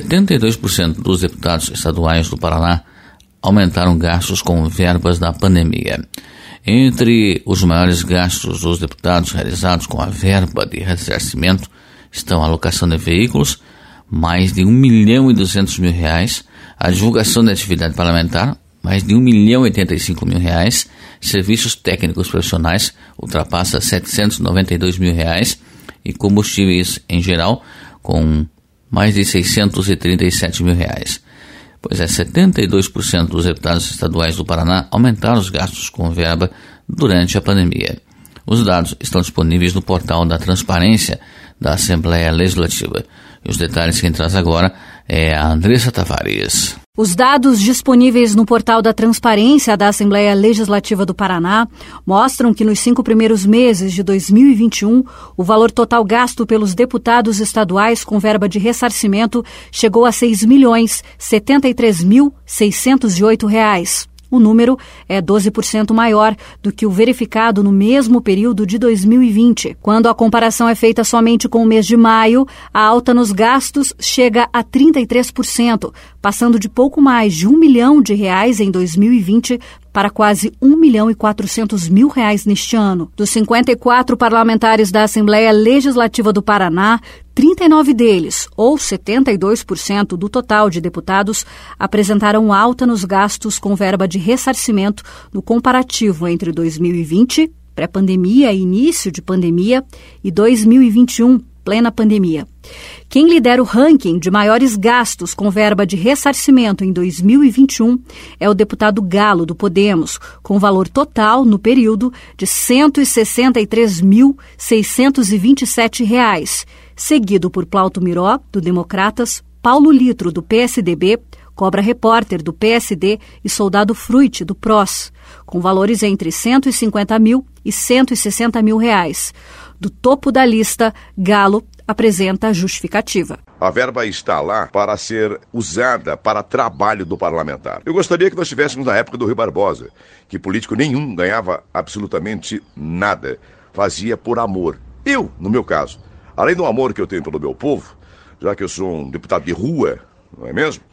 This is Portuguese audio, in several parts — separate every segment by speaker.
Speaker 1: 72% dos deputados estaduais do Paraná aumentaram gastos com verbas da pandemia. Entre os maiores gastos dos deputados realizados com a verba de ressarcimento estão a alocação de veículos, mais de 1 milhão e 200 mil reais, a divulgação da atividade parlamentar, mais de 1 milhão e 85 mil reais, serviços técnicos profissionais, ultrapassa 792 mil reais, e combustíveis em geral, com mais de 637 mil reais. Pois é, 72% dos deputados estaduais do Paraná aumentaram os gastos com verba durante a pandemia. Os dados estão disponíveis no portal da Transparência da Assembleia Legislativa. E os detalhes quem traz agora é a Andressa Tavares.
Speaker 2: Os dados disponíveis no portal da Transparência da Assembleia Legislativa do Paraná mostram que nos cinco primeiros meses de 2021, o valor total gasto pelos deputados estaduais com verba de ressarcimento chegou a R$ 6 milhões 73 mil 608 reais. O número é 12% maior do que o verificado no mesmo período de 2020. Quando a comparação é feita somente com o mês de maio, a alta nos gastos chega a 33%, passando de pouco mais de um milhão de reais em 2020 para quase 1 milhão e 400 mil reais neste ano. Dos 54 parlamentares da Assembleia Legislativa do Paraná, 39 deles, ou 72% do total de deputados, apresentaram alta nos gastos com verba de ressarcimento no comparativo entre 2020, pré-pandemia e início de pandemia, e 2021, plena pandemia. Quem lidera o ranking de maiores gastos com verba de ressarcimento em 2021 é o deputado Galo, do Podemos, com valor total, no período, de R$ 163.627, seguido por Plauto Miró, do Democratas, Paulo Litro, do PSDB, Cobra Repórter, do PSD e Soldado Fruit, do PROS, com valores entre 150 mil e 160 mil reais. Do topo da lista, Galo apresenta a justificativa.
Speaker 3: A verba está lá para ser usada para trabalho do parlamentar. Eu gostaria que nós estivéssemos na época do Rio Barbosa, que político nenhum ganhava absolutamente nada, fazia por amor. Eu, no meu caso, além do amor que eu tenho pelo meu povo, já que eu sou um deputado de rua, não é mesmo?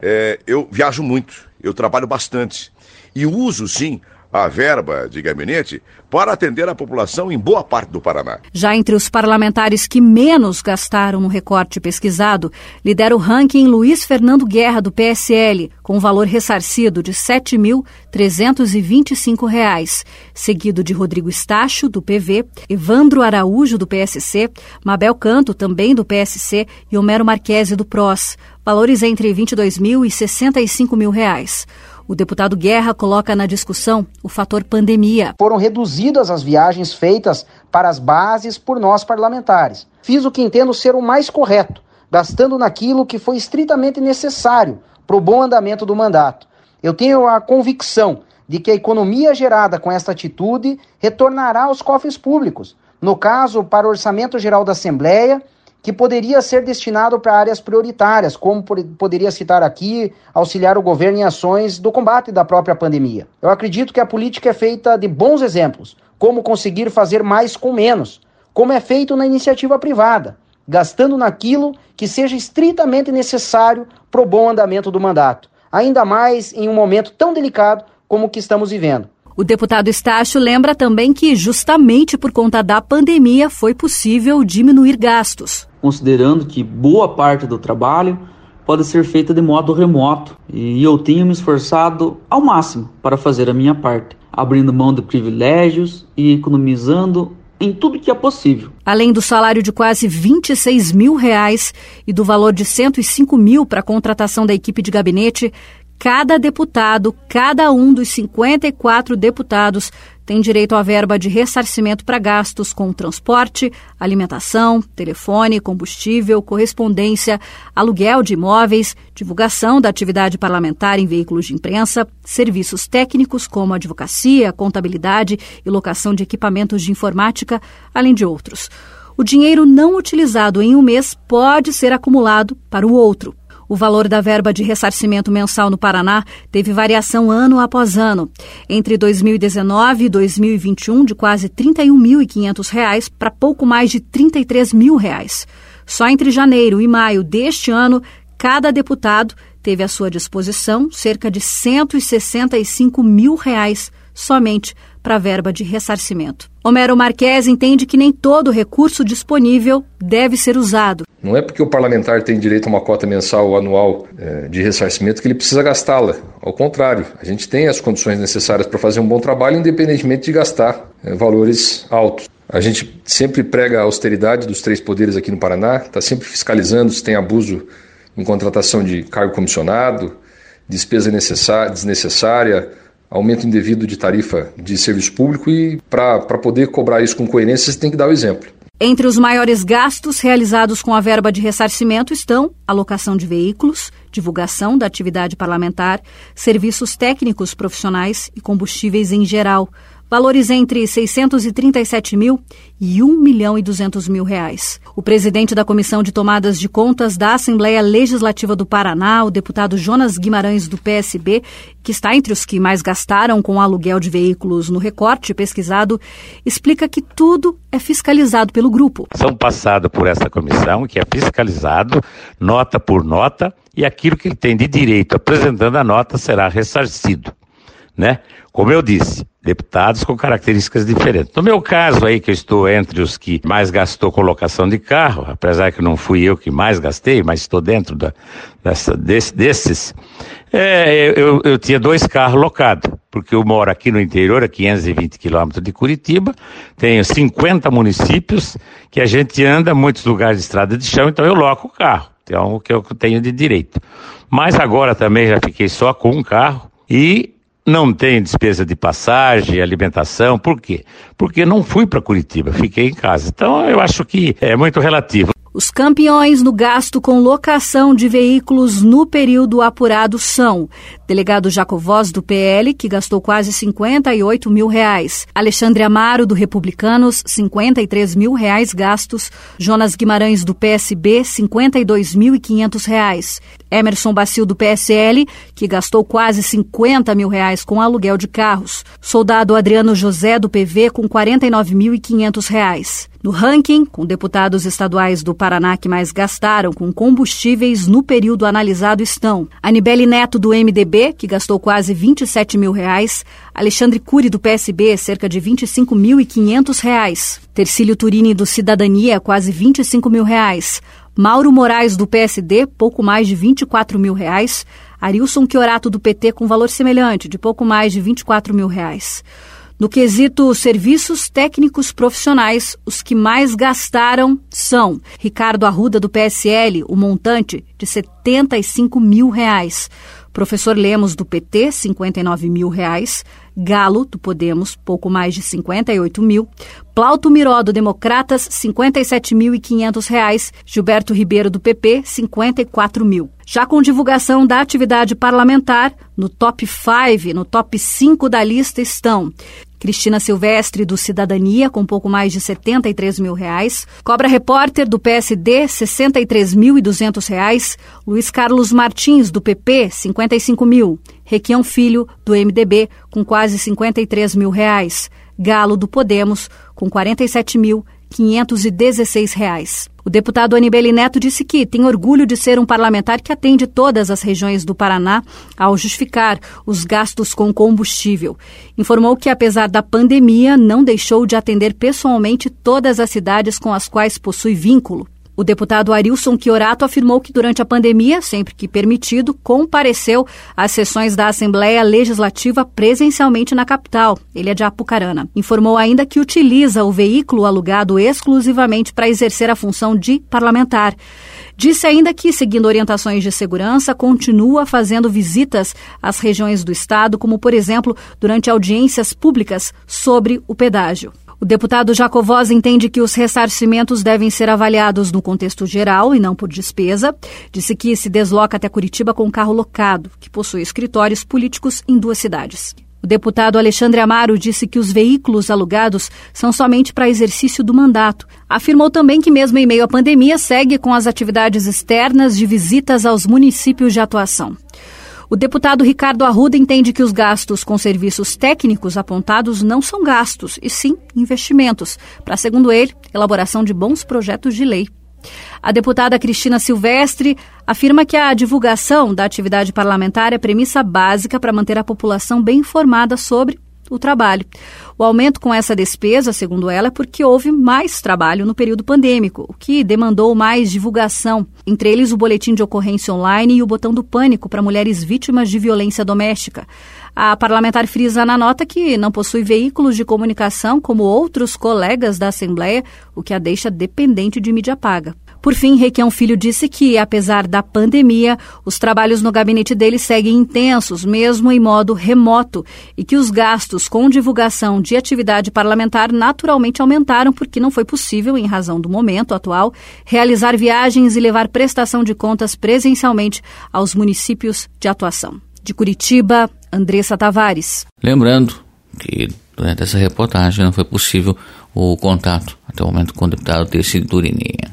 Speaker 3: É, eu viajo muito, eu trabalho bastante e uso sim a verba de gabinete para atender a população em boa parte do Paraná.
Speaker 2: Já entre os parlamentares que menos gastaram no recorte pesquisado, lidera o ranking Luiz Fernando Guerra, do PSL, com valor ressarcido de R$ 7.325, seguido de Rodrigo Estacho, do PV, Evandro Araújo, do PSC, Mabel Canto, também do PSC, e Homero Marquese, do PROS, valores entre R$ 22 mil e 65 mil reais. O deputado Guerra coloca na discussão o fator pandemia.
Speaker 4: Foram reduzidas as viagens feitas para as bases por nós parlamentares. Fiz o que entendo ser o mais correto, gastando naquilo que foi estritamente necessário para o bom andamento do mandato. Eu tenho a convicção de que a economia gerada com esta atitude retornará aos cofres públicos. No caso, para o Orçamento Geral da Assembleia que poderia ser destinado para áreas prioritárias, como poderia citar aqui, auxiliar o governo em ações do combate da própria pandemia. Eu acredito que a política é feita de bons exemplos, como conseguir fazer mais com menos, como é feito na iniciativa privada, gastando naquilo que seja estritamente necessário para o bom andamento do mandato, ainda mais em um momento tão delicado como o que estamos vivendo.
Speaker 2: O deputado Estácio lembra também que, justamente por conta da pandemia, foi possível diminuir gastos
Speaker 5: considerando que boa parte do trabalho pode ser feita de modo remoto e eu tenho me esforçado ao máximo para fazer a minha parte, abrindo mão de privilégios e economizando em tudo que é possível.
Speaker 2: Além do salário de quase 26 mil reais e do valor de 105 mil para a contratação da equipe de gabinete, cada deputado, cada um dos 54 deputados, tem direito à verba de ressarcimento para gastos com transporte, alimentação, telefone, combustível, correspondência, aluguel de imóveis, divulgação da atividade parlamentar em veículos de imprensa, serviços técnicos como advocacia, contabilidade e locação de equipamentos de informática, além de outros. O dinheiro não utilizado em um mês pode ser acumulado para o outro. O valor da verba de ressarcimento mensal no Paraná teve variação ano após ano. Entre 2019 e 2021, de quase R$ 31.500 para pouco mais de 33 mil reais. Só entre janeiro e maio deste ano, cada deputado teve à sua disposição cerca de 165 mil reais somente para a verba de ressarcimento. Homero Marques entende que nem todo recurso disponível deve ser usado.
Speaker 6: Não é porque o parlamentar tem direito a uma cota mensal ou anual é, de ressarcimento que ele precisa gastá-la. Ao contrário, a gente tem as condições necessárias para fazer um bom trabalho, independentemente de gastar é, valores altos. A gente sempre prega a austeridade dos três poderes aqui no Paraná, está sempre fiscalizando se tem abuso em contratação de cargo comissionado, despesa desnecessária, aumento indevido de tarifa de serviço público e para poder cobrar isso com coerência você tem que dar o exemplo.
Speaker 2: Entre os maiores gastos realizados com a verba de ressarcimento estão alocação de veículos, divulgação da atividade parlamentar, serviços técnicos profissionais e combustíveis em geral, valores entre 637 mil e 1 milhão e 200 mil reais. O presidente da Comissão de Tomadas de Contas da Assembleia Legislativa do Paraná, o deputado Jonas Guimarães do PSB, que está entre os que mais gastaram com aluguel de veículos no recorte pesquisado, explica que tudo é fiscalizado pelo grupo.
Speaker 7: São passados por essa comissão, que é fiscalizado, nota por nota, e aquilo que ele tem de direito apresentando a nota será ressarcido né? Como eu disse, deputados com características diferentes. No meu caso aí, que eu estou entre os que mais gastou colocação de carro, apesar que não fui eu que mais gastei, mas estou dentro da, dessa, desse, desses, é, eu, eu tinha dois carros locados, porque eu moro aqui no interior, a 520 quilômetros de Curitiba, tenho 50 municípios que a gente anda, muitos lugares de estrada de chão, então eu loco o carro. Então, o que eu tenho de direito. Mas agora também já fiquei só com um carro e não tem despesa de passagem, alimentação. Por quê? Porque não fui para Curitiba, fiquei em casa. Então eu acho que é muito relativo.
Speaker 2: Os campeões no gasto com locação de veículos no período apurado são delegado Jacovós, do PL, que gastou quase 58 mil reais, Alexandre Amaro, do Republicanos, 53 mil reais gastos, Jonas Guimarães, do PSB, 52.500 reais, Emerson Bacil, do PSL, que gastou quase 50 mil reais com aluguel de carros, soldado Adriano José, do PV, com 49.500 reais. No ranking, com deputados estaduais do Paraná que mais gastaram com combustíveis no período analisado estão Anibele Neto, do MDB, que gastou quase 27 mil reais, Alexandre Cury, do PSB, cerca de 25.500 reais, Tercílio Turini, do Cidadania, quase 25 mil reais, Mauro Moraes, do PSD, pouco mais de 24 mil reais, Arilson Chiorato, do PT, com valor semelhante, de pouco mais de 24 mil reais. No quesito serviços técnicos profissionais, os que mais gastaram são Ricardo Arruda, do PSL, o montante de 75 mil reais. Professor Lemos, do PT, 59 mil reais. Galo, do Podemos, pouco mais de 58 mil. Plauto Miró, do Democratas, 57.500 reais. Gilberto Ribeiro, do PP, 54 mil. Já com divulgação da atividade parlamentar, no top 5, no top 5 da lista estão Cristina Silvestre, do Cidadania, com pouco mais de 73 mil reais. Cobra Repórter, do PSD, 63.200 reais. Luiz Carlos Martins, do PP, 55 mil. Requião Filho, do MDB, com quase 53 mil reais. Galo, do Podemos, com 47 mil 516 reais. O deputado Anibele Neto disse que tem orgulho de ser um parlamentar que atende todas as regiões do Paraná ao justificar os gastos com combustível. Informou que, apesar da pandemia, não deixou de atender pessoalmente todas as cidades com as quais possui vínculo. O deputado Arilson Chiorato afirmou que durante a pandemia, sempre que permitido, compareceu às sessões da Assembleia Legislativa presencialmente na capital. Ele é de Apucarana. Informou ainda que utiliza o veículo alugado exclusivamente para exercer a função de parlamentar. Disse ainda que, seguindo orientações de segurança, continua fazendo visitas às regiões do estado, como, por exemplo, durante audiências públicas sobre o pedágio. O deputado Jacovós entende que os ressarcimentos devem ser avaliados no contexto geral e não por despesa. Disse que se desloca até Curitiba com um carro locado, que possui escritórios políticos em duas cidades. O deputado Alexandre Amaro disse que os veículos alugados são somente para exercício do mandato. Afirmou também que, mesmo em meio à pandemia, segue com as atividades externas de visitas aos municípios de atuação. O deputado Ricardo Arruda entende que os gastos com serviços técnicos apontados não são gastos, e sim investimentos, para, segundo ele, elaboração de bons projetos de lei. A deputada Cristina Silvestre afirma que a divulgação da atividade parlamentar é premissa básica para manter a população bem informada sobre o trabalho. O aumento com essa despesa, segundo ela, é porque houve mais trabalho no período pandêmico, o que demandou mais divulgação, entre eles o boletim de ocorrência online e o botão do pânico para mulheres vítimas de violência doméstica. A parlamentar frisa na nota que não possui veículos de comunicação como outros colegas da Assembleia, o que a deixa dependente de mídia paga. Por fim, Requião Filho disse que, apesar da pandemia, os trabalhos no gabinete dele seguem intensos, mesmo em modo remoto, e que os gastos com divulgação de atividade parlamentar naturalmente aumentaram porque não foi possível, em razão do momento atual, realizar viagens e levar prestação de contas presencialmente aos municípios de atuação. De Curitiba, Andressa Tavares.
Speaker 1: Lembrando que durante essa reportagem não foi possível o contato até o momento com o deputado Terci Durininha.